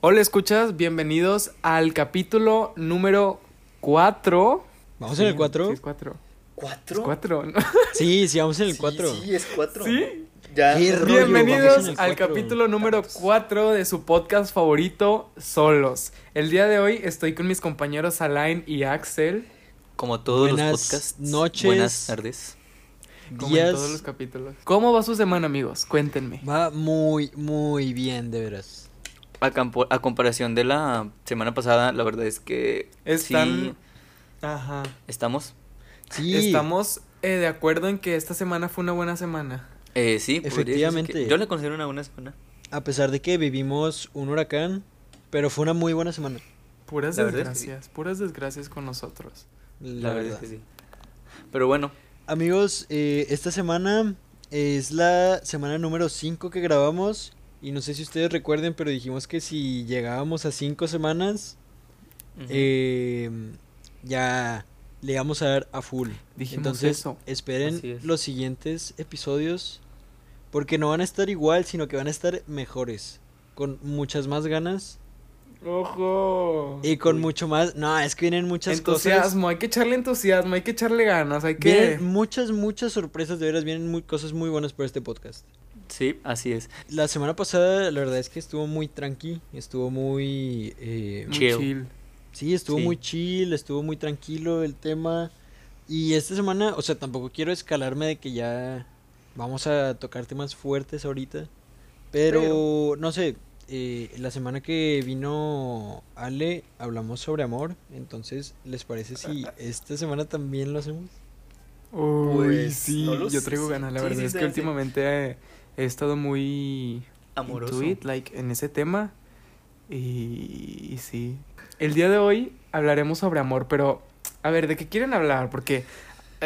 Hola, escuchas, bienvenidos al capítulo número 4. ¿Vamos en el 4? Sí, es 4. ¿Cuatro? Es 4. Sí, sí, vamos en el Sí, 4. Sí, es cuatro. ¿Sí? Ya. Qué rollo, Bienvenidos vamos en el al cuatro. capítulo número 4 de su podcast favorito, Solos. El día de hoy estoy con mis compañeros Alain y Axel, Como todos Buenas los podcasts. noches. Buenas tardes. como en Días. todos los capítulos. ¿Cómo va su semana, amigos? Cuéntenme. Va muy, muy bien, de veras. A, campo- a comparación de la semana pasada, la verdad es que. Están... Sí, Ajá. estamos. Sí, Estamos eh, de acuerdo en que esta semana fue una buena semana. Eh, sí, Efectivamente. que- Yo la considero una buena semana. a pesar de que vivimos un huracán, pero fue una muy buena semana. Puras La que sí. desgracias, puras desgracias con nosotros. La, La, verdad. verdad es que sí. Pero bueno, Amigos, eh, esta semana es la semana número 5 que grabamos. Y no sé si ustedes recuerden, pero dijimos que si llegábamos a 5 semanas, eh, ya le vamos a dar a full. Dijimos Entonces, eso. esperen es. los siguientes episodios. Porque no van a estar igual, sino que van a estar mejores. Con muchas más ganas. ¡Ojo! Y con Uy. mucho más. No, es que vienen muchas entusiasmo, hay que echarle entusiasmo, hay que echarle ganas, hay cosas. que... Vienen muchas, muchas sorpresas, de veras. Vienen muy, cosas muy buenas por este podcast. Sí, así es. La semana pasada, la verdad es que estuvo muy tranqui. Estuvo muy. eh, Muy Chill. chill. Sí, estuvo Sí. muy chill, estuvo muy tranquilo el tema. Y esta semana, o sea, tampoco quiero escalarme de que ya vamos a tocar temas fuertes ahorita. Pero, Pero- no sé, eh, la semana que vino Ale hablamos sobre amor. Entonces, ¿les parece si esta semana también lo hacemos? Uy, Pues, sí, no yo traigo sí, ganas, la sí, verdad sí, es que sí. últimamente he, he estado muy... Amoroso. like, en ese tema. Y, y sí. El día de hoy hablaremos sobre amor, pero a ver, ¿de qué quieren hablar? Porque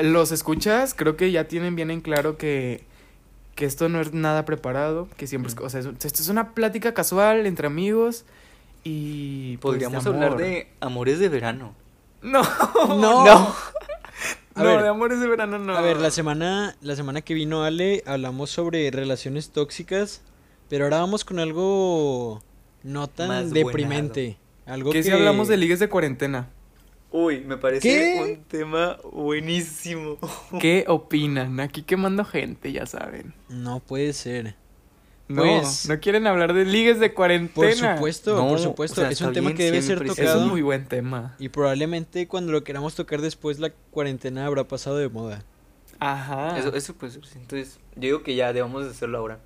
los escuchas, creo que ya tienen bien en claro que, que esto no es nada preparado, que siempre es, o sea, es- esto es una plática casual entre amigos y pues, Podríamos de hablar de amores de verano. No, No. no, A no, ver. de amores de verano no. A ver, la semana, la semana que vino Ale hablamos sobre relaciones tóxicas. Pero ahora vamos con algo no tan Más deprimente. Algo que que si hablamos de ligues de cuarentena. Uy, me parece ¿Qué? un tema buenísimo. ¿Qué opinan? Aquí quemando gente, ya saben. No puede ser. No, Pues- no quieren hablar de ligues de cuarentena. Por supuesto, No, por o supuesto. sea, es un tema que debe ser y Es tocado. un muy buen tema. Y probablemente cuando lo queramos tocar después, la cuarentena habrá pasado de moda. Ajá. Eso, eso pues, entonces, yo digo que ya debamos de hacerlo ahora.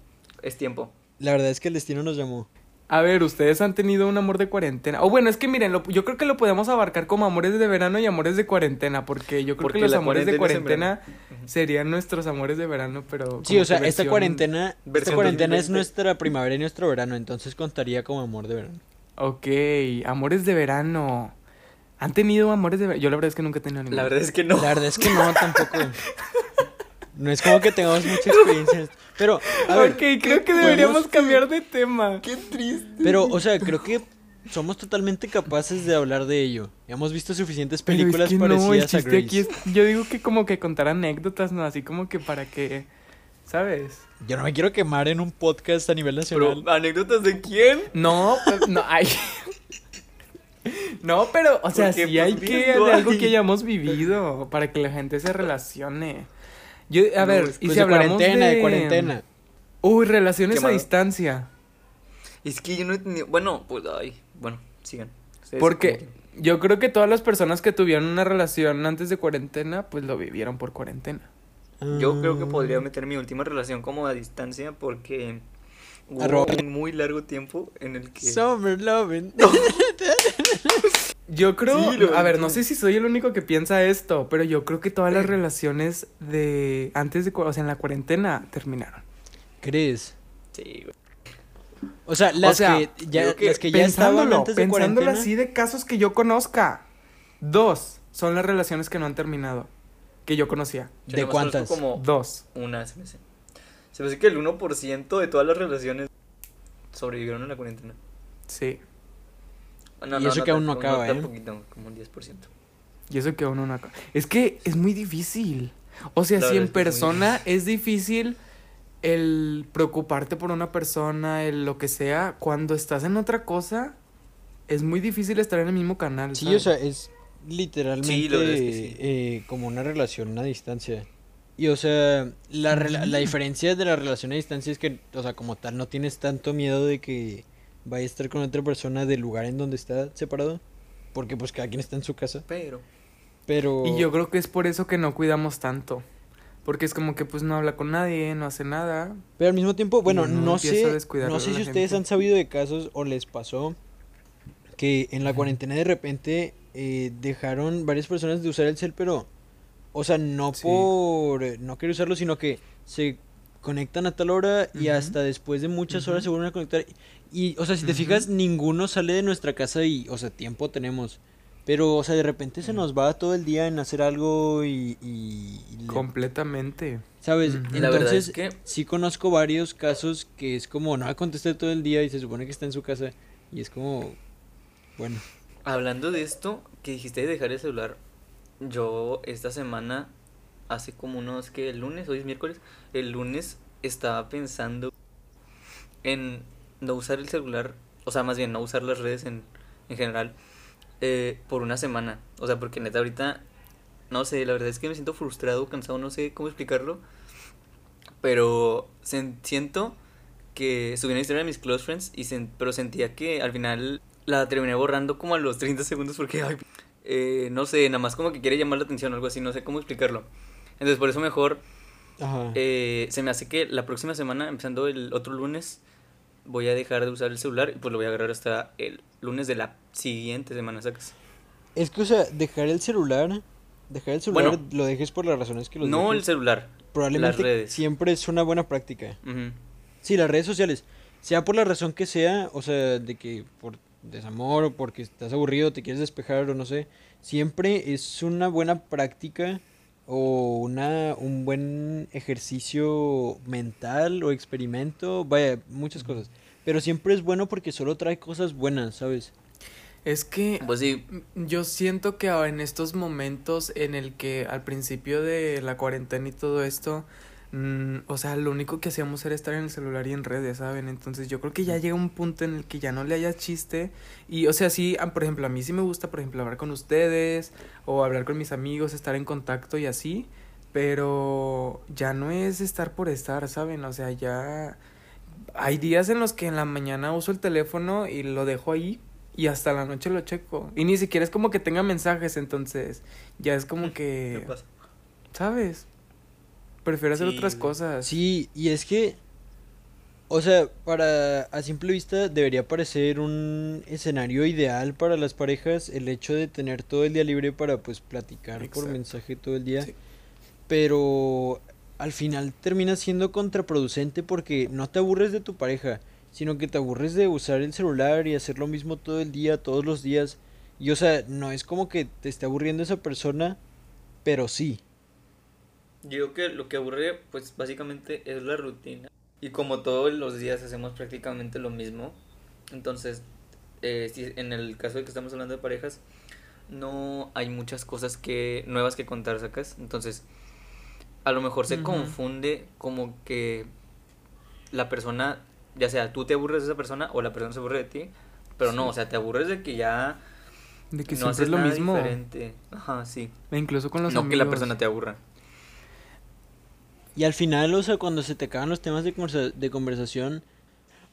Es tiempo. La verdad es que el destino nos llamó. A ver, ustedes han tenido un amor de cuarentena. O bueno, es que miren, lo- yo creo que lo podemos abarcar como amores de verano y amores de cuarentena, porque yo creo Porque que los amores de cuarentena serían nuestros amores de verano, pero Sí, o sea, que esta cuarentena, esta cuarentena es 2020. nuestra primavera y nuestro verano, entonces contaría como amor de verano. Ok, amores de verano. ¿Han tenido amores de verano? Yo la verdad es que nunca he tenido ninguno. La verdad es que no. La verdad es que no, tampoco. No es como que tengamos mucha experiencia. Pero, a ver, ok, creo que deberíamos podemos- cambiar de tema. Qué triste. pero, o sea, creo que somos totalmente capaces de hablar de ello. Hemos visto suficientes Pero es películas que no, el parecidas a chiste Grace. aquí es, yo digo que como que contar anécdotas, ¿no? Así como que para que, ¿sabes? Yo no me quiero quemar en un podcast a nivel nacional. Pero, ¿anécdotas de quién? No, pues, no, hay... No, pero, o sea, Porque, sí hay que de algo que hayamos vivido para que la gente se relacione. Yo, a No, ver, es y si de hablamos cuarentena, de... de cuarentena. Uy, relaciones a distancia. Es que yo no he tenido. Bueno, pues, ay. Bueno, sigan. Ustedes Porque como yo creo que todas las personas que tuvieron una relación antes de cuarentena, pues lo vivieron por cuarentena. Yo creo que Ah. podría meter mi última relación como a distancia porque hubo Arroba. un muy largo tiempo en el que. Summer loving. Yo creo, Sí, a ver, no sé si soy el único que piensa esto, pero yo creo que todas las relaciones de antes de, o sea, en la cuarentena terminaron. ¿Crees? Sí, güey. O sea, las sea, que ya, que las que ya estaban pensándolo, antes de pensándolo cuarentena. así de casos que yo conozca, dos son las relaciones que no han terminado, que yo conocía. Yo ¿De cuántas? Como Dos. una, se me hace. Se me hace que el 1% de todas las relaciones sobrevivieron a la cuarentena. Sí. No, Y eso que aún no acaba, tan ¿eh? poquito, como un 10%. Y eso que uno no acaba. Es que es muy difícil. O sea, si en es es persona es difícil el preocuparte por una persona, el lo que sea, cuando estás en otra cosa, es muy difícil estar en el mismo canal. Sí, ¿sabes? o sea, es literalmente Sí, la verdad es que sí. eh, como una relación a distancia. Y o sea, la, la Ujú. diferencia de la relación a distancia es que, o sea, como tal, no tienes tanto miedo de que vaya a estar con otra persona del lugar en donde está separado. Porque pues cada quien está en su casa. Pero. Pero... Y yo creo que es por eso que no cuidamos tanto. Porque es como que pues no habla con nadie, no hace nada. Pero al mismo tiempo, bueno, no sé, no sé si ustedes gente. han sabido de casos o les pasó que en la cuarentena de repente eh, dejaron varias personas de usar el cel, pero, o sea, no Sí. por eh, no querer usarlo, sino que se conectan a tal hora y hasta después de muchas horas se vuelven a conectar. Y, o sea, si te fijas, ninguno sale de nuestra casa y, o sea, tiempo tenemos. Pero, o sea, de repente se nos va todo el día en hacer algo y... y- y le- Completamente. ¿Sabes? Ujú. Y la verdad Entonces, es que. Sí conozco varios casos que es como, no contesté todo el día y se supone que está en su casa y es como, bueno, Hablando de esto, que dijiste de dejar el celular, yo esta semana, hace como unos, que el lunes, hoy es miércoles, el lunes estaba pensando en no usar el celular, o sea, más bien no usar las redes en, en general, eh, por una semana. O sea, porque neta ahorita, no sé, la verdad es que me siento frustrado, cansado, no sé cómo explicarlo, pero sen- siento que subí una historia de mis close friends, y sen- pero sentía que al final la terminé borrando como a los 30 segundos porque, ay, eh, no sé, nada más como que quiere llamar la atención o algo así, no sé cómo explicarlo. Entonces por eso mejor ajá. eh, se me hace que la próxima semana, empezando el otro lunes, voy a dejar de usar el celular y pues lo voy a agarrar hasta el lunes de la siguiente semana, ¿sacas? Es que, o sea, dejar el celular, dejar el celular Bueno. lo dejes por las razones que lo No el celular. Probablemente las redes. siempre es una buena práctica. Sí, las redes sociales, sea por la razón que sea, o sea, de que por desamor o porque estás aburrido, te quieres despejar o no sé, siempre es una buena práctica o una, un buen ejercicio mental o experimento, vaya, muchas cosas. Pero siempre es bueno porque solo trae cosas buenas, ¿sabes? Es que Pues sí, yo siento que ahora en estos momentos en el que al principio de la cuarentena y todo esto, mm, o sea, lo único que hacíamos era estar en el celular y en redes, ¿saben? Entonces yo creo que ya llega un punto en el que ya no le haya chiste. Y, o sea, sí, ah, por ejemplo, a mí sí me gusta, por ejemplo, hablar con ustedes o hablar con mis amigos, estar en contacto y así. Pero ya no es estar por estar, ¿saben? O sea, ya... Hay días en los que en la mañana uso el teléfono y lo dejo ahí y hasta la noche lo checo. Y ni siquiera es como que tenga mensajes, entonces ya es como ¿qué que, pasa? ¿sabes? Prefiero hacer Sí, otras cosas. Sí, y es que, o sea, para a simple vista debería parecer un escenario ideal para las parejas el hecho de tener todo el día libre para pues platicar por mensaje todo el día. Sí. Pero al final termina siendo contraproducente porque no te aburres de tu pareja, sino que te aburres de usar el celular y hacer lo mismo todo el día, todos los días. Y o sea, no es como que te esté aburriendo esa persona, pero sí. Yo creo que lo que aburre, pues básicamente es la rutina. Y como todos los días hacemos prácticamente lo mismo, entonces, eh, si en el caso de que estamos hablando de parejas, no hay muchas cosas que nuevas que contar, ¿sacas? Entonces, a lo mejor se confunde como que la persona, ya sea tú te aburres de esa persona o la persona se aburre de ti, pero no, o sea, te aburres de que ya De que no siempre haces es lo nada mismo. diferente. Ajá, sí. E incluso con los no que la persona te aburra. Y al final, o sea, cuando se te acaban los temas de, conversa- de conversación,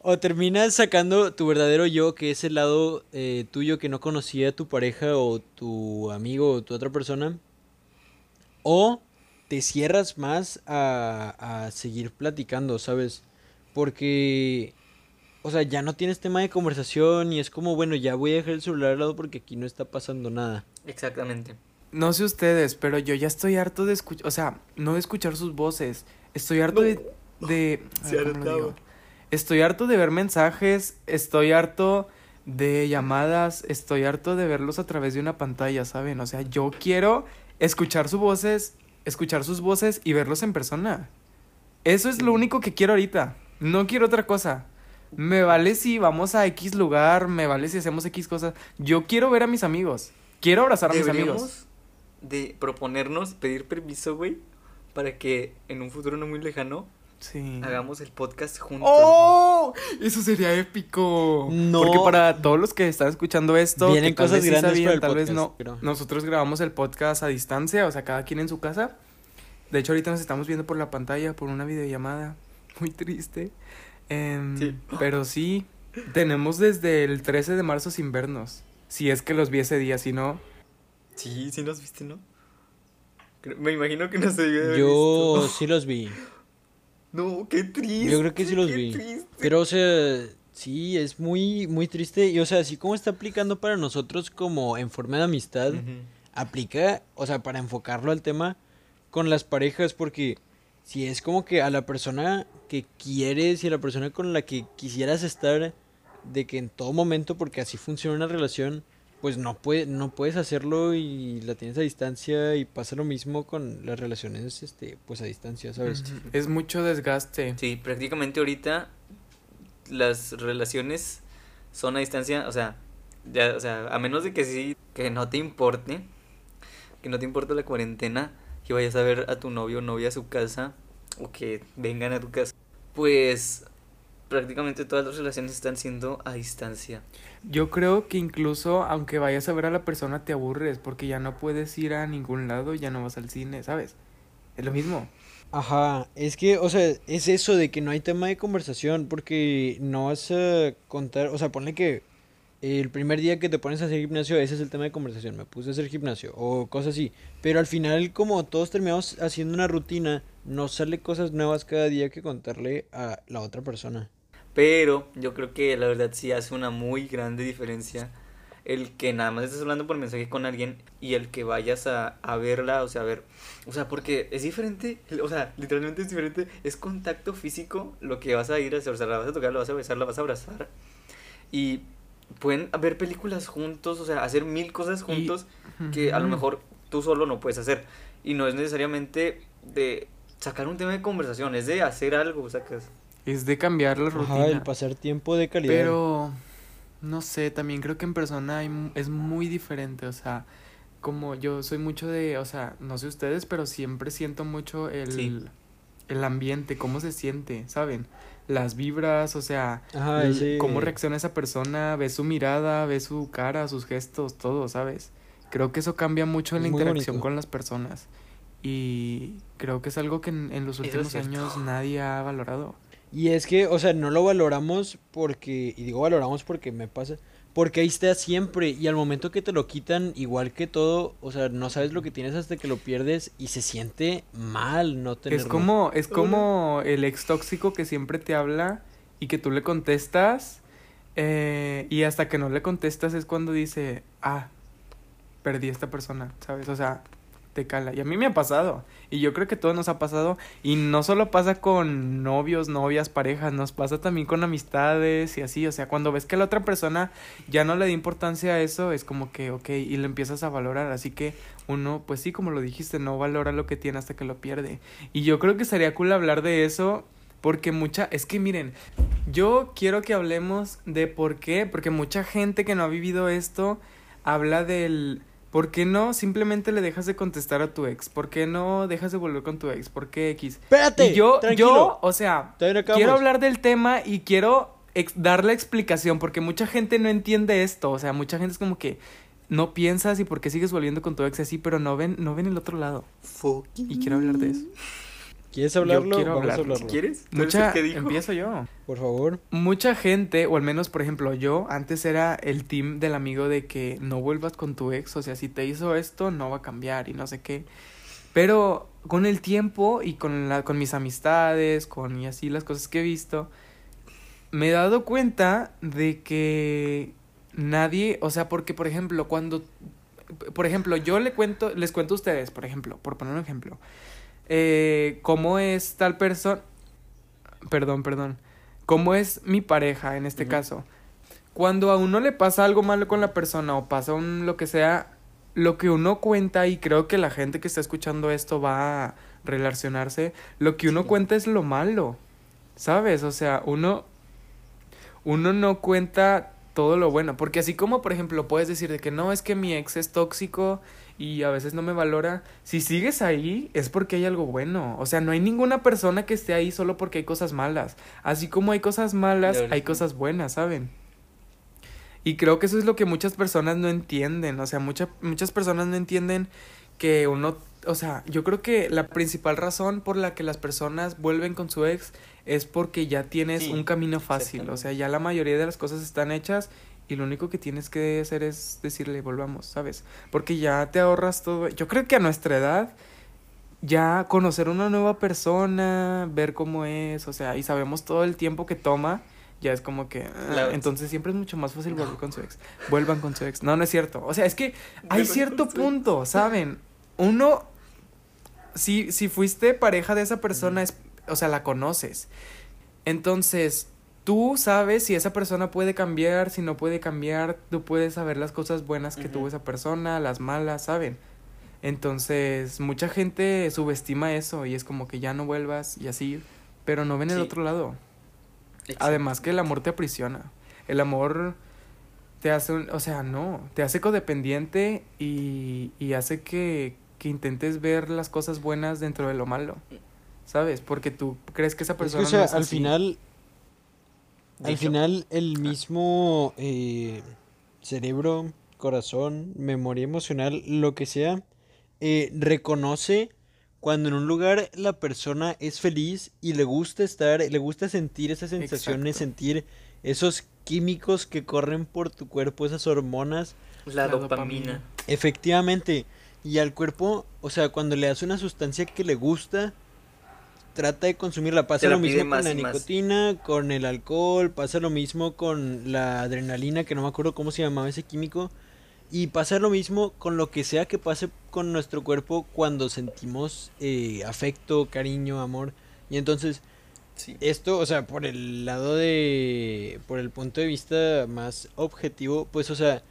o terminas sacando tu verdadero yo, que es el lado eh, tuyo que no conocía tu pareja o tu amigo o tu otra persona, o te cierras más a, a seguir platicando, ¿sabes? Porque, o sea, ya no tienes tema de conversación y es como, bueno, ya voy a dejar el celular al lado porque aquí no está pasando nada. Exactamente. No sé ustedes, pero yo ya estoy harto de escuchar, o sea, no de escuchar sus voces. Estoy harto de... de Se ver, ¿cómo lo hartaba. digo? Estoy harto de ver mensajes, estoy harto de llamadas, estoy harto de verlos a través de una pantalla, ¿saben? O sea, yo quiero escuchar sus voces, escuchar sus voces y verlos en persona. Eso es lo único que quiero ahorita. No quiero otra cosa. Me vale si vamos a X lugar, me vale si hacemos X cosas. Yo quiero ver a mis amigos. Quiero abrazar a mis amigos. De proponernos pedir permiso, güey, para que en un futuro no muy lejano Sí. hagamos el podcast juntos. ¡Oh! Eso sería épico. No. Porque para todos los que están escuchando esto, Vienen que tal cosas grandes sabían, para el tal vez no. pero- Nosotros grabamos el podcast a distancia, o sea, cada quien en su casa. De hecho, ahorita nos estamos viendo por la pantalla, por una videollamada. Muy triste. Em, Sí. Pero sí, tenemos desde el 13 de marzo sin vernos. Si es que los vi ese día, si no. Sí, sí nos viste, ¿no? Me imagino que nos debió de haber Yo visto. sí los vi. No, qué triste. Yo creo que sí los vi. triste. Pero, o sea, sí, es muy, muy triste. Y, o sea, así como está aplicando para nosotros como en forma de amistad, aplica, o sea, para enfocarlo al tema con las parejas, porque si es como que a la persona que quieres y a la persona con la que quisieras estar, de que en todo momento, porque así funciona una relación, pues no, puede, no puedes hacerlo y la tienes a distancia y pasa lo mismo con las relaciones, este, pues a distancia, ¿sabes? Es mucho desgaste. Sí, prácticamente ahorita las relaciones son a distancia, o sea, ya, o sea, a menos de que sí, que no te importe, que no te importe la cuarentena, que vayas a ver a tu novio o novia a su casa, o que vengan a tu casa, pues prácticamente todas las relaciones están siendo a distancia. Yo creo que incluso aunque vayas a ver a la persona te aburres porque ya no puedes ir a ningún lado, ya no vas al cine, ¿sabes? Es lo mismo. Ajá, es que, o sea, es eso de que no hay tema de conversación porque no vas a contar, o sea, ponle que el primer día que te pones a hacer gimnasio, ese es el tema de conversación, me puse a hacer gimnasio o cosas así, pero al final como todos terminamos haciendo una rutina, nos sale cosas nuevas cada día que contarle a la otra persona. Pero yo creo que la verdad sí hace una muy grande diferencia el que nada más estés hablando por mensaje con alguien y el que vayas a, a verla, o sea, a ver, o sea, porque es diferente, o sea, literalmente es diferente, es contacto físico lo que vas a ir a hacer, o sea, la vas a tocar, la vas a besar, la vas a abrazar y pueden ver películas juntos, o sea, hacer mil cosas juntos que a lo mejor tú solo no puedes hacer y no es necesariamente de sacar un tema de conversación, es de hacer algo, sacas. Es de cambiar la rutina. Ajá, el pasar tiempo de calidad. Pero, no sé, también creo que en persona hay mu- es muy diferente, o sea, como yo soy mucho de, o sea, no sé ustedes, pero siempre siento mucho el, Sí. el ambiente, cómo se siente, ¿saben? Las vibras, o sea, Ajá, cómo reacciona esa persona, ves su mirada, ves su cara, sus gestos, todo, ¿sabes? Creo que eso cambia mucho en la Es muy interacción bonito. con las personas. Y creo que es algo que en, en los es últimos años nadie ha valorado. Y es que, o sea, no lo valoramos porque, y digo valoramos porque me pasa, porque ahí está siempre y al momento que te lo quitan, igual que todo, o sea, no sabes lo que tienes hasta que lo pierdes y se siente mal no tenerlo. Es como, es como el ex tóxico que siempre te habla y que tú le contestas eh, y hasta que no le contestas es cuando dice, ah, perdí a esta persona, ¿sabes? O sea, te cala. Y a mí me ha pasado. Y yo creo que todo nos ha pasado. Y no solo pasa con novios, novias, parejas, nos pasa también con amistades y así. O sea, cuando ves que la otra persona ya no le da importancia a eso, es como que, ok, y lo empiezas a valorar. Así que uno, pues sí, como lo dijiste, no valora lo que tiene hasta que lo pierde. Y yo creo que sería cool hablar de eso. Porque mucha, es que miren, yo quiero que hablemos de por qué, porque mucha gente que no ha vivido esto habla del ¿por qué no simplemente le dejas de contestar a tu ex? ¿Por qué no dejas de volver con tu ex? ¿Por qué X? Espérate, Y yo, tranquilo. yo, o sea, quiero hablar del tema y quiero ex- darle explicación porque mucha gente no entiende esto, o sea, mucha gente es como que no piensas y por qué sigues volviendo con tu ex así, pero no ven, no ven el otro lado. Y quiero hablar de eso. ¿Quieres hablarlo? quiero Vamos a hablarlo. hablarlo. ¿Quieres? ¿Tú eres Mucha, dijo? empiezo yo. Por favor. Mucha gente, o al menos por ejemplo yo, antes era el team del amigo de que no vuelvas con tu ex, o sea, si te hizo esto, no va a cambiar y no sé qué. Pero con el tiempo y con, la, con mis amistades, con y así las cosas que he visto, me he dado cuenta de que nadie, o sea, porque por ejemplo, cuando, por ejemplo, yo le cuento, les cuento a ustedes, por ejemplo, por poner un ejemplo, eh, cómo es tal persona, perdón, perdón, cómo es mi pareja en este caso. Cuando a uno le pasa algo malo con la persona o pasa un lo que sea, lo que uno cuenta y creo que la gente que está escuchando esto va a relacionarse, lo que uno Sí. cuenta es lo malo. ¿Sabes? O sea, uno uno no cuenta todo lo bueno. Porque así como, por ejemplo, puedes decir de que no, es que mi ex es tóxico y a veces no me valora. Si sigues ahí, es porque hay algo bueno. O sea, no hay ninguna persona que esté ahí solo porque hay cosas malas. Así como hay cosas malas, hay cosas buenas, ¿saben? Y creo que eso es lo que muchas personas no entienden. O sea, mucha- muchas personas no entienden que uno, o sea, yo creo que la principal razón por la que las personas vuelven con su ex es porque ya tienes Sí, un camino fácil. O sea, ya la mayoría de las cosas están hechas y lo único que tienes que hacer es decirle volvamos, ¿sabes? Porque ya te ahorras todo. Yo creo que a nuestra edad ya conocer una nueva persona, ver cómo es, o sea, y sabemos todo el tiempo que toma, ya es como que ah, entonces siempre es mucho más fácil volver con su ex. Vuelvan con su ex. No, no es cierto. O sea, es que hay Vuelvan cierto punto, ¿saben? Uno si si fuiste pareja de esa persona es, o sea, la conoces. Entonces, tú sabes si esa persona puede cambiar, si no puede cambiar, tú puedes saber las cosas buenas que tuvo esa persona, las malas, ¿saben? Entonces, mucha gente subestima eso y es como que ya no vuelvas y así, pero no ven el Sí. otro lado. Exacto. Además que el amor te aprisiona. El amor te hace, un- o sea, no, te hace codependiente y, y hace que, que intentes ver las cosas buenas dentro de lo malo. ¿Sabes? Porque tú crees que esa Es que, persona o sea, no es al así. final, al final el mismo eh, cerebro, corazón, memoria emocional, lo que sea, eh, reconoce cuando en un lugar la persona es feliz y le gusta estar, le gusta sentir esas sensaciones, Exacto. sentir esos químicos que corren por tu cuerpo, esas hormonas. La, La dopamina. dopamina. Efectivamente. Y al cuerpo, o sea, cuando le das una sustancia que le gusta, trata de consumirla. Pasa lo mismo con la más. nicotina, con el alcohol, pasa lo mismo con la adrenalina, que no me acuerdo cómo se llamaba ese químico. Y pasa lo mismo con lo que sea que pase con nuestro cuerpo cuando sentimos eh, afecto, cariño, amor. Y entonces, Sí. esto, o sea, por el lado de, por el punto de vista más objetivo, pues, o sea,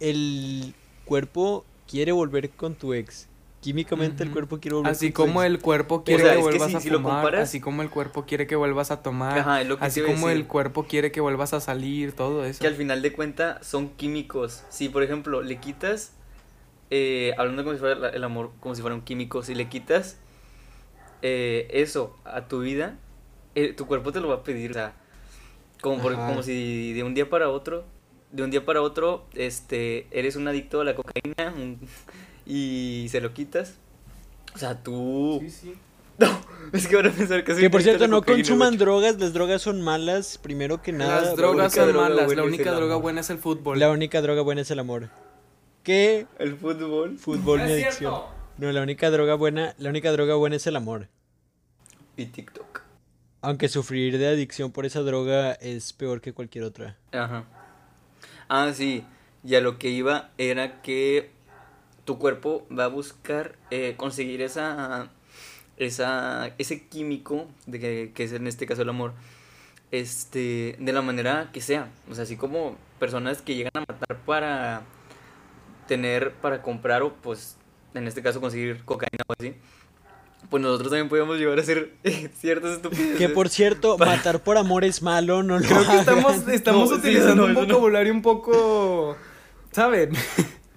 el cuerpo quiere volver con tu ex. Químicamente el cuerpo quiere volver Así como el cuerpo quiere sea, que vuelvas si- a si lo fumar, comparas- así como el cuerpo quiere que vuelvas a tomar, Ajá, es lo que te así como decir. el cuerpo quiere que vuelvas a salir, todo eso. Que al final de cuentas son químicos. Si, por ejemplo, le quitas, eh, hablando como si fuera el amor, como si fuera un químico, si le quitas eh, eso a tu vida, eh, tu cuerpo te lo va a pedir. O sea, como, por- como si de un día para otro, de un día para otro, este, eres un adicto a la cocaína un- y se lo quitas. O sea, tú... Sí, sí. No, es que van a pensar que soy Que por cierto, no consuman drogas, las drogas son malas, primero que nada. Las la drogas son droga malas, la única droga amor. buena es el fútbol. La única droga buena es el amor. ¿Qué? El fútbol Fútbol No ni es adicción. cierto. No, la única droga buena, la única droga buena es el amor. y TikTok. Aunque sufrir de adicción por esa droga es peor que cualquier otra. Ajá. Ah, sí. Y a lo que iba era que tu cuerpo va a buscar eh, conseguir esa, esa, ese químico, de que, que es en este caso el amor, este, de la manera que sea. O sea, así como personas que llegan a matar para tener, para comprar o pues, en este caso conseguir cocaína o así. Pues nosotros también podemos llegar a hacer ciertas estupideces. Que por cierto, Para- matar por amor es malo, no lo Creo que estamos, hagan. estamos No, sí, utilizando no, un no. vocabulario un poco, ¿saben?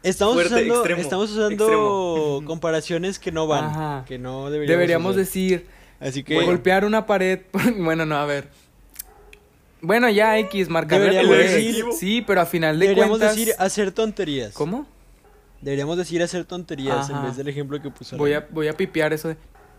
Estamos Fuerte, usando, extremo, estamos usando extremo. comparaciones que no van, Ajá. que no deberíamos, Deberíamos usar. decir, Así que golpear una pared. bueno, no, a ver. Bueno, ya X, Deberíamos pared. decir- Sí, pero a final de deberíamos cuentas. decir hacer tonterías. ¿Cómo? Deberíamos decir hacer tonterías en vez del ejemplo que puso. Voy a, voy a pipear eso de...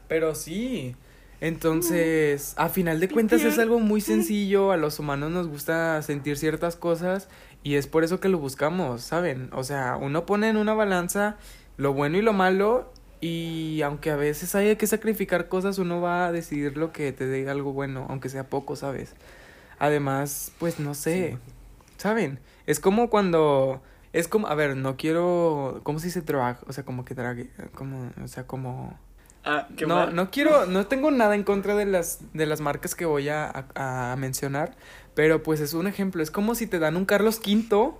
Pero sí. Entonces, a final de cuentas es algo muy sencillo. A los humanos nos gusta sentir ciertas cosas y es por eso que lo buscamos, ¿saben? O sea, uno pone en una balanza lo bueno y lo malo y aunque a veces haya que sacrificar cosas, uno va a decidir lo que te dé algo bueno, aunque sea poco, ¿sabes? Además, pues no sé, ¿saben? Es como cuando... Es como, a ver, no quiero... ¿Cómo se dice drag? O sea, como que drag... Como, o sea, como... Ah, qué no, mal. no quiero, no tengo nada en contra de las, de las marcas que voy a, a- a mencionar, pero pues es un ejemplo, es como si te dan un Carlos V,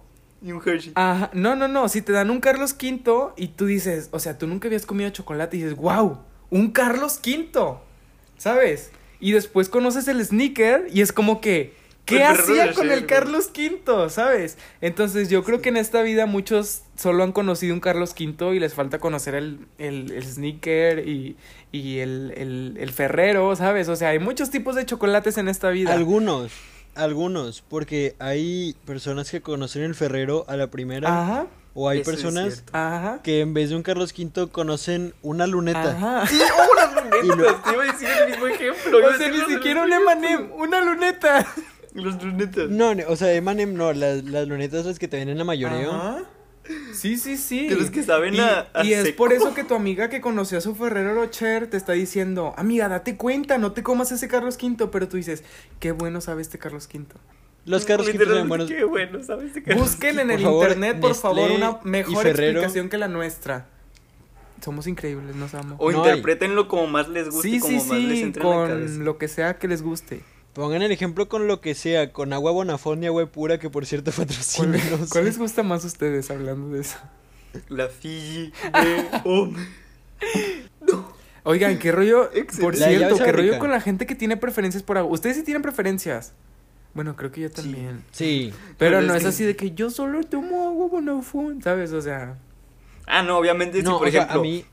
Y un Hershey. ajá, no, no, no, si te dan un Carlos V y tú dices, o sea, tú nunca habías comido chocolate y dices, wow, un Carlos V, ¿sabes? Y después conoces el sneaker y es como que, ¿Qué Ferrero hacía con el. Carlos V, sabes? Entonces yo creo que en esta vida muchos solo han conocido un Carlos V y les falta conocer el, el, el sneaker y, y el, el, el ferrero, ¿sabes? O sea, hay muchos tipos de chocolates en esta vida. Algunos, algunos, porque hay personas que conocen el Ferrero a la primera, Ajá, o hay Eso personas ajá. que en vez de un Carlos V conocen una luneta. Ajá. Sí, oh, las Y lo- lunetas. Te iba a decir el mismo ejemplo. O sea, ni siquiera un. M&M, una luneta. Los lunetas. No, o sea, Emanem no, las, las lunetas las que te vienen a mayoreo. Ajá. Sí, sí, sí. De los que saben y, a- a y es por eso que tu amiga que conoció a su Ferrero Rocher te está diciendo, amiga, date cuenta, no te comas ese Carlos V, pero tú dices, qué bueno sabe este Carlos V. Los Carlos V saben buenos. Qué bueno, ¿sabes? de Carlos Busquen en Por el favor, internet, por favor, una mejor explicación que la nuestra. Somos increíbles, nos amo. O No hay. interpretenlo como más les guste, sí, como sí, más les sí, entre en la cabeza. con lo que sea que les guste. Pongan el ejemplo con lo que sea, con agua Bonafont y agua pura, que por cierto ¿Cuál, patrocínenos. cuál les gusta más a ustedes hablando de eso? La Fiji de Om. Oigan, qué rollo, por Excelente. Cierto, qué rollo con la gente que tiene preferencias por agua. ¿Ustedes sí tienen preferencias? Bueno, creo que yo también. Sí. Pero Pero no es es que- así de que yo solo tomo agua Bonafont, ¿sabes? O sea, Ah, no, obviamente, si No, por o sea, ejemplo, a mí,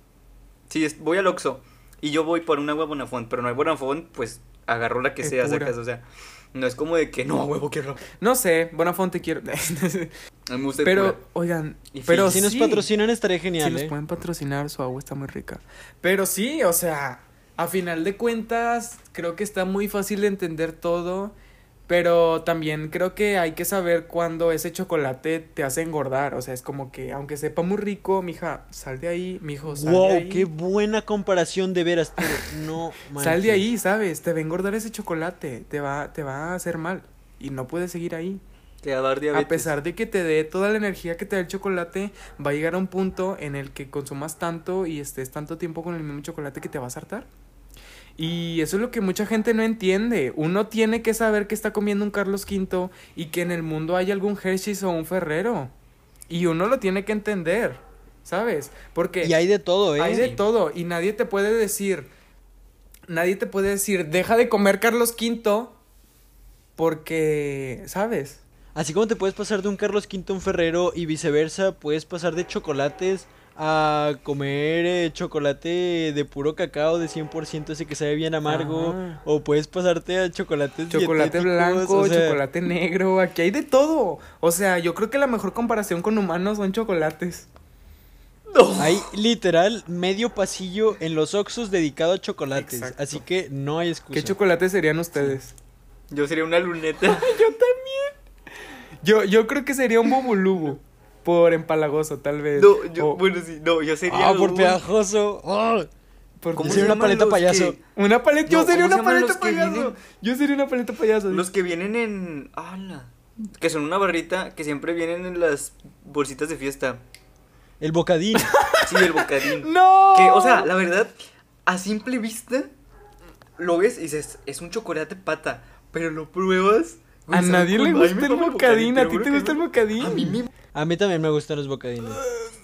si es- voy al Oxxo y yo voy por un agua Bonafont, pero no hay Bonafont, pues agarro la que Es sea, sacas, o sea, no es como de que no, a huevo, quiero. no sé, Bonafont te quiero. A mí me gusta pero, pura. oigan, Y pero si nos patrocinan estaría genial, Si nos ¿eh? pueden patrocinar, su agua está muy rica. Pero sí, o sea, a final de cuentas, creo que está muy fácil de entender todo. Pero también creo que hay que saber cuándo ese chocolate te hace engordar. O sea, es como que, aunque sepa muy rico, mija, sal de ahí, mijo, sal Wow, de ahí. qué buena comparación de veras, tío. No Sal de ahí, ¿sabes? Te va a engordar ese chocolate. Te va, te va a hacer mal. Y no puedes seguir ahí. Te va a dar diabetes. A pesar de que te dé toda la energía que te da el chocolate, va a llegar a un punto en el que consumas tanto y estés tanto tiempo con el mismo chocolate que te vas a hartar. Y eso es lo que mucha gente no entiende. Uno tiene que saber que está comiendo un Carlos V y que en el mundo hay algún Hershey's o un Ferrero. Y uno lo tiene que entender, ¿sabes? Porque Y hay de todo, ¿eh? hay de todo y nadie te puede decir, nadie te puede decir, deja de comer Carlos V porque, ¿sabes? Así como te puedes pasar de un Carlos V a un Ferrero y viceversa, puedes pasar de chocolates a comer eh, chocolate de puro cacao de 100% ese que sabe bien amargo. Ajá. O puedes pasarte a chocolates Chocolate blanco, o sea, chocolate negro, aquí hay de todo. O sea, yo creo que la mejor comparación con humanos son chocolates. No. Hay literal medio pasillo en los Oxxos dedicado a chocolates. Exacto. Así que no hay excusa. ¿Qué chocolates serían ustedes? Yo sería una luneta. Yo también. Yo, yo creo que sería un bubulubu. Por empalagoso, tal vez. No, yo, O bueno, sí, no, yo sería Ah, por un- pegajoso. Ah. por- ¿Cómo sería una paleta payaso. que- Una paleta. Yo sería ¿cómo se una paleta payaso. vienen? Yo sería una paleta payaso. Los que vienen en. ¡Hala! Que son una barrita que siempre vienen en las bolsitas de fiesta. El bocadín. Sí, el bocadín. ¡No! Que, o sea, la verdad, a simple vista, lo ves y dices, es un chocolate pata, pero lo pruebas. A nadie le gusta el bocadín. ¿A ti te gusta el bocadín? A mí me. A mí también me gustan los bocadines.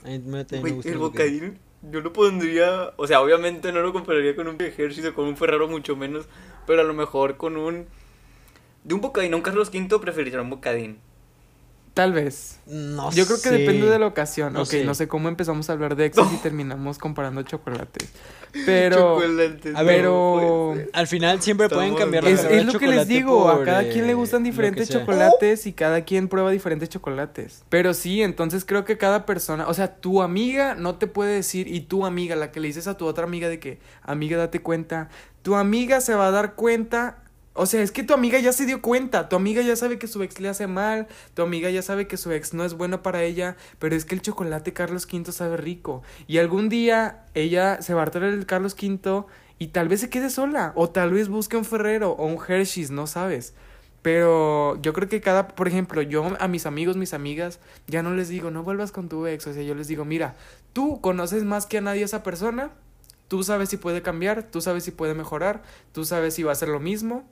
A mí también me gusta el bocadín, yo lo pondría. O sea, obviamente no lo compararía con un Hershey's o con un Ferraro, mucho menos. Pero a lo mejor con un. De un bocadín a un Carlos V preferiría un bocadín. Tal vez. No Yo creo que sé. depende de la ocasión. No ok, sé. no sé cómo empezamos a hablar de exes y terminamos comparando chocolates. Pero. Chocolates, a ver, pero-. Al final siempre pueden cambiar la Es, es lo que les digo, a cada eh, quien le gustan diferentes chocolates y cada quien prueba diferentes chocolates. Pero sí, entonces creo que cada persona, o sea, tu amiga no te puede decir y tu amiga, la que le dices a tu otra amiga de que, amiga, date cuenta, tu amiga se va a dar cuenta. O sea, es que tu amiga ya se dio cuenta, tu amiga ya sabe que su ex le hace mal, tu amiga ya sabe que su ex no es bueno para ella, pero es que el chocolate Carlos V sabe rico. Y algún día ella se va a hartar el Carlos V y tal vez se quede sola, o tal vez busque un Ferrero o un Hershey's, no sabes. Pero yo creo que cada, por ejemplo, yo a mis amigos, mis amigas, ya no les digo, no vuelvas con tu ex, o sea, yo les digo, mira, tú conoces más que a nadie esa persona, tú sabes si puede cambiar, tú sabes si puede mejorar, tú sabes si va a hacer lo mismo.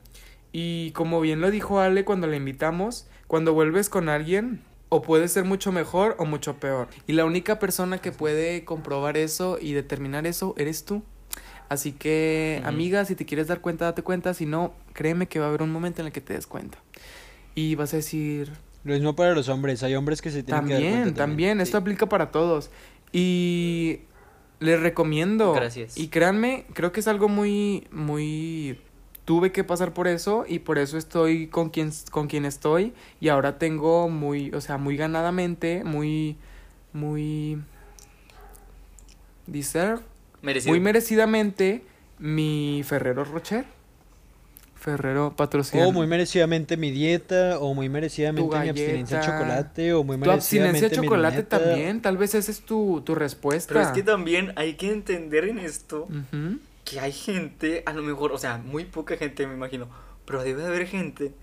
Y como bien lo dijo Ale cuando la invitamos, cuando vuelves con alguien, o puede ser mucho mejor o mucho peor. Y la única persona que puede comprobar eso y determinar eso eres tú. Así que, amiga, si te quieres dar cuenta, date cuenta. Si no, créeme que va a haber un momento en el que te des cuenta. y vas a decir, Lo mismo para los hombres, hay hombres que se tienen que dar también, cuenta también, sí. esto aplica para todos. Y les recomiendo. Gracias. Y créanme, creo que es algo muy, muy... Tuve que pasar por eso y por eso estoy con quien, con quien estoy y ahora tengo muy, o sea, muy ganadamente, muy, muy... Deserve, Merecido. muy merecidamente mi Ferrero Rocher. Ferrero patrocina. O muy merecidamente mi dieta, o muy merecidamente mi abstinencia galleta. chocolate, o muy Tu abstinencia merecidamente de chocolate también, tal vez esa es tu, tu respuesta. Pero es que también hay que entender en esto Ujú. Que hay gente, a lo mejor, o sea, muy poca gente me imagino, pero debe de haber gente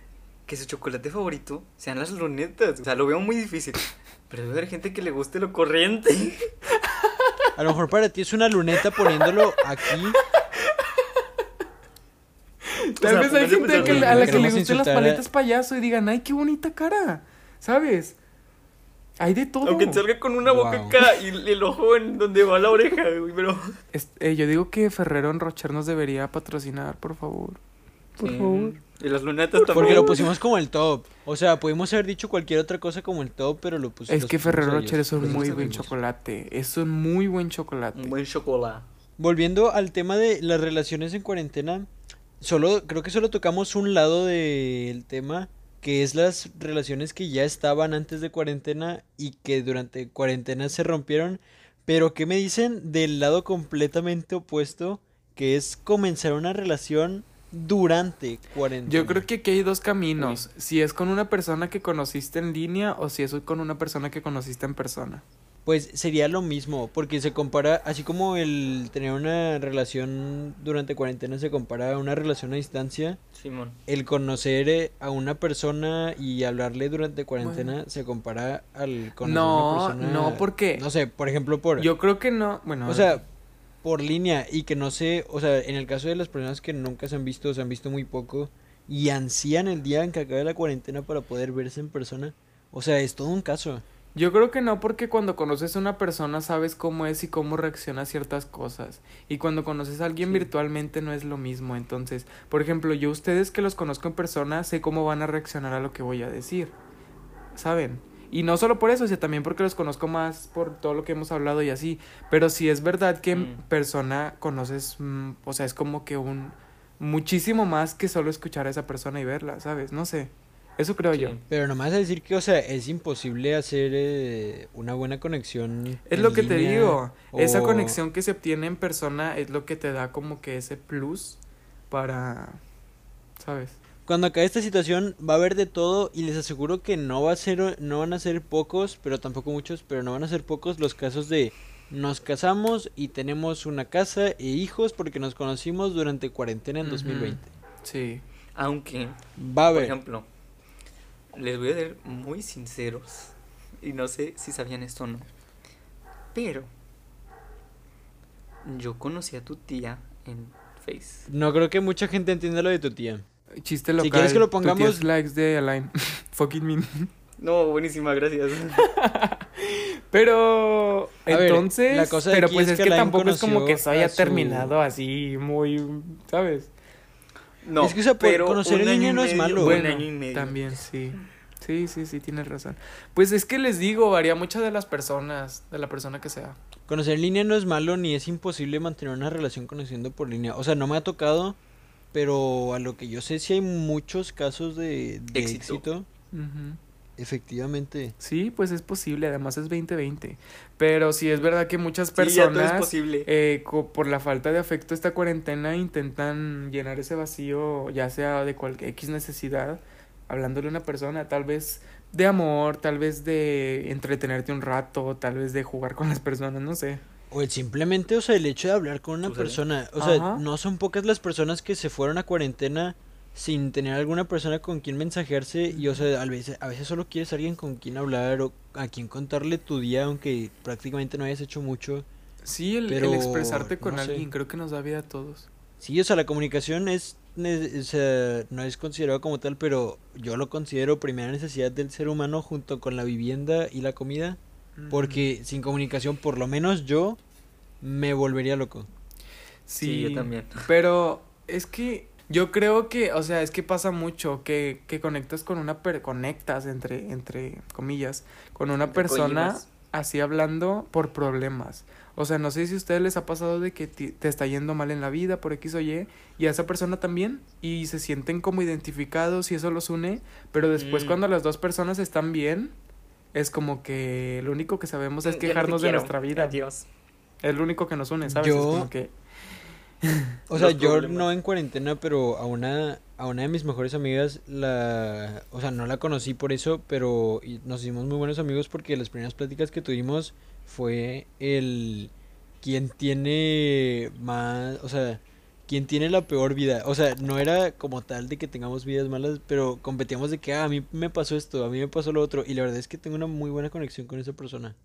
que su chocolate favorito sean las lunetas. O sea, lo veo muy difícil. Pero debe haber gente que le guste lo corriente. A lo mejor para ti es una luneta poniéndolo aquí. Tal sea, vez hay gente a que, pensar, a la que le gusten las a- paletas payaso y digan, ay, qué bonita cara, ¿sabes? Hay de todo. Aunque te salga con una boca Wow. acá y el ojo en donde va la oreja, güey, pero... Eh, yo digo que Ferrero en Rocher nos debería patrocinar, por favor. Por Sí. favor. Y las lunetas también. Porque lo pusimos como el top. O sea, pudimos haber dicho cualquier otra cosa como el top, pero lo pusimos. Es que Ferrero Rocher es un Pues muy buen chocolate. Es un muy buen chocolate. Un buen chocolate. Volviendo al tema de las relaciones en cuarentena, solo creo que solo tocamos un lado del tema, que es las relaciones que ya estaban antes de cuarentena y que durante cuarentena se rompieron. Pero ¿qué me dicen del lado completamente opuesto, que es comenzar una relación durante cuarentena? Yo creo que aquí hay dos caminos. Si es con una persona que conociste en línea o si es con una persona que conociste en persona. Pues sería lo mismo, porque se compara, así como el tener una relación durante cuarentena se compara a una relación a distancia, Simón. el conocer eh, a una persona y hablarle durante cuarentena Bueno. se compara al conocer No, a una persona. no, porque No sé, por ejemplo, por. yo creo que no. Bueno, o sea, por línea y que no sé, o sea, en el caso de las personas que nunca se han visto, se han visto muy poco y ansían el día en que acabe la cuarentena para poder verse en persona. O sea, es todo un caso. Yo creo que no, porque cuando conoces a una persona sabes cómo es y cómo reacciona a ciertas cosas. Y cuando conoces a alguien Sí. virtualmente no es lo mismo. Entonces, por ejemplo, yo ustedes que los conozco en persona sé cómo van a reaccionar a lo que voy a decir. ¿Saben? Y no solo por eso, sino también porque los conozco más por todo lo que hemos hablado y así. Pero sí es verdad que en Mm. persona conoces, mm, o sea, es como que un muchísimo más que solo escuchar a esa persona y verla, ¿sabes? No sé. Eso creo yo. Pero nomás a decir que, o sea, es imposible hacer eh, una buena conexión. Es lo que te digo. Esa conexión que se obtiene en persona es lo que te da como que ese plus para, ¿sabes? Cuando acabe esta situación va a haber de todo y les aseguro que no va a ser, no van a ser pocos, pero tampoco muchos, pero no van a ser pocos los casos de nos casamos y tenemos una casa e hijos porque nos conocimos durante cuarentena en Ujú. 2020. Sí. Aunque, Va a por haber. ejemplo, les voy a ser muy sinceros. Y no sé si sabían esto o no. Pero, yo conocí a tu tía en Face. No creo que mucha gente entienda lo de tu tía. Chiste local. quieres que lo tu tía pongamos- es likes de Align. Fucking mean. No, buenísima, gracias. Pero A ver, entonces, la cosa de pero aquí pues es es que tampoco es como que se haya su- terminado así muy, ¿sabes? No, Es que, o sea, por- pero conocer un línea y no es medio, malo. un Bueno, año y medio. también sí. Sí, sí, sí, tienes razón. Pues es que les digo, varía mucho de las personas, de la persona que sea. Conocer en línea no es malo ni es imposible mantener una relación conociendo por línea. O sea, no me ha tocado, pero a lo que yo sé sí hay muchos casos de, de Éxito. Efectivamente. Sí, pues es posible, además es 2020. Pero sí es verdad que muchas Sí, ya todo es personas, posible. eh, por la falta de afecto esta cuarentena, intentan llenar ese vacío, ya sea de cualquier X necesidad, hablándole a una persona, tal vez de amor, tal vez de entretenerte un rato, tal vez de jugar con las personas, no sé. O el simplemente, o sea, el hecho de hablar con una persona. O sea, Ajá. no son pocas las personas que se fueron a cuarentena sin tener alguna persona con quien mensajearse. Y, o sea, a veces, a veces solo quieres alguien con quien hablar o a quien contarle tu día, aunque prácticamente no hayas hecho mucho. Sí, el, expresarte con no sé. alguien, creo que nos da vida a todos. Sí, o sea, la comunicación es, no es considerado como tal, pero yo lo considero primera necesidad del ser humano junto con la vivienda y la comida, porque sin comunicación, por lo menos yo me volvería loco. Sí, yo también. Pero es que Yo creo que, o sea, es que pasa mucho que, que conectas con una per conectas entre, entre comillas, con una Entre persona así hablando por problemas. O sea, no sé si a ustedes les ha pasado de que te está yendo mal en la vida por X o Y y a esa persona también y se sienten como identificados y eso los une, pero después Mm. cuando las dos personas están bien, es como que lo único que sabemos es te quejarnos de nuestra vida. Adiós. Es lo único que nos une, ¿sabes? Yo- Es como que O sea, yo problemas. no en cuarentena, pero a una, a una de mis mejores amigas, la, o sea, no la conocí por eso, pero nos hicimos muy buenos amigos porque las primeras pláticas que tuvimos fue el quién tiene más, o sea, quién tiene la peor vida. O sea, no era como tal de que tengamos vidas malas, pero competíamos de que "Ah, a mí me pasó esto, a mí me pasó lo otro, y la verdad es que tengo una muy buena conexión con esa persona.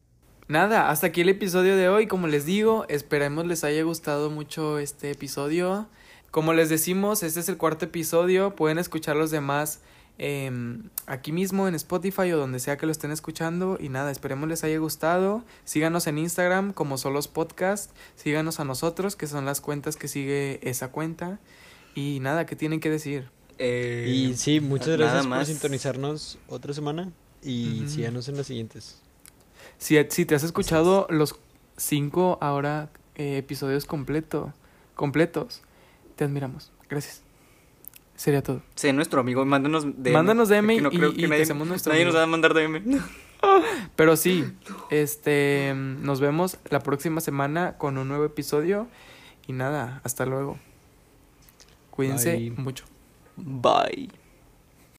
Nada, hasta aquí el episodio de hoy. Como les digo, esperemos les haya gustado mucho este episodio. Como les decimos, este es el cuarto episodio. Pueden escuchar los demás em, aquí mismo en Spotify o donde sea que lo estén escuchando. Y nada, esperemos les haya gustado. Síganos en Instagram como Solos Podcast. Síganos a nosotros, que son las cuentas que sigue esa cuenta. Y nada, ¿qué tienen que decir? Eh, Y sí, muchas gracias por sintonizarnos otra semana y síganos en las siguientes. Si, si te has escuchado los cinco ahora eh, episodios completo, completos, te admiramos. Gracias. Sería todo. Sé nuestro amigo, mándanos DM. Mándanos DM que no y- creo y que nadie, nuestro nadie nos va a mandar DM. Pero sí, este, nos vemos la próxima semana con un nuevo episodio. Y nada, hasta luego. Cuídense Bye. mucho. Bye.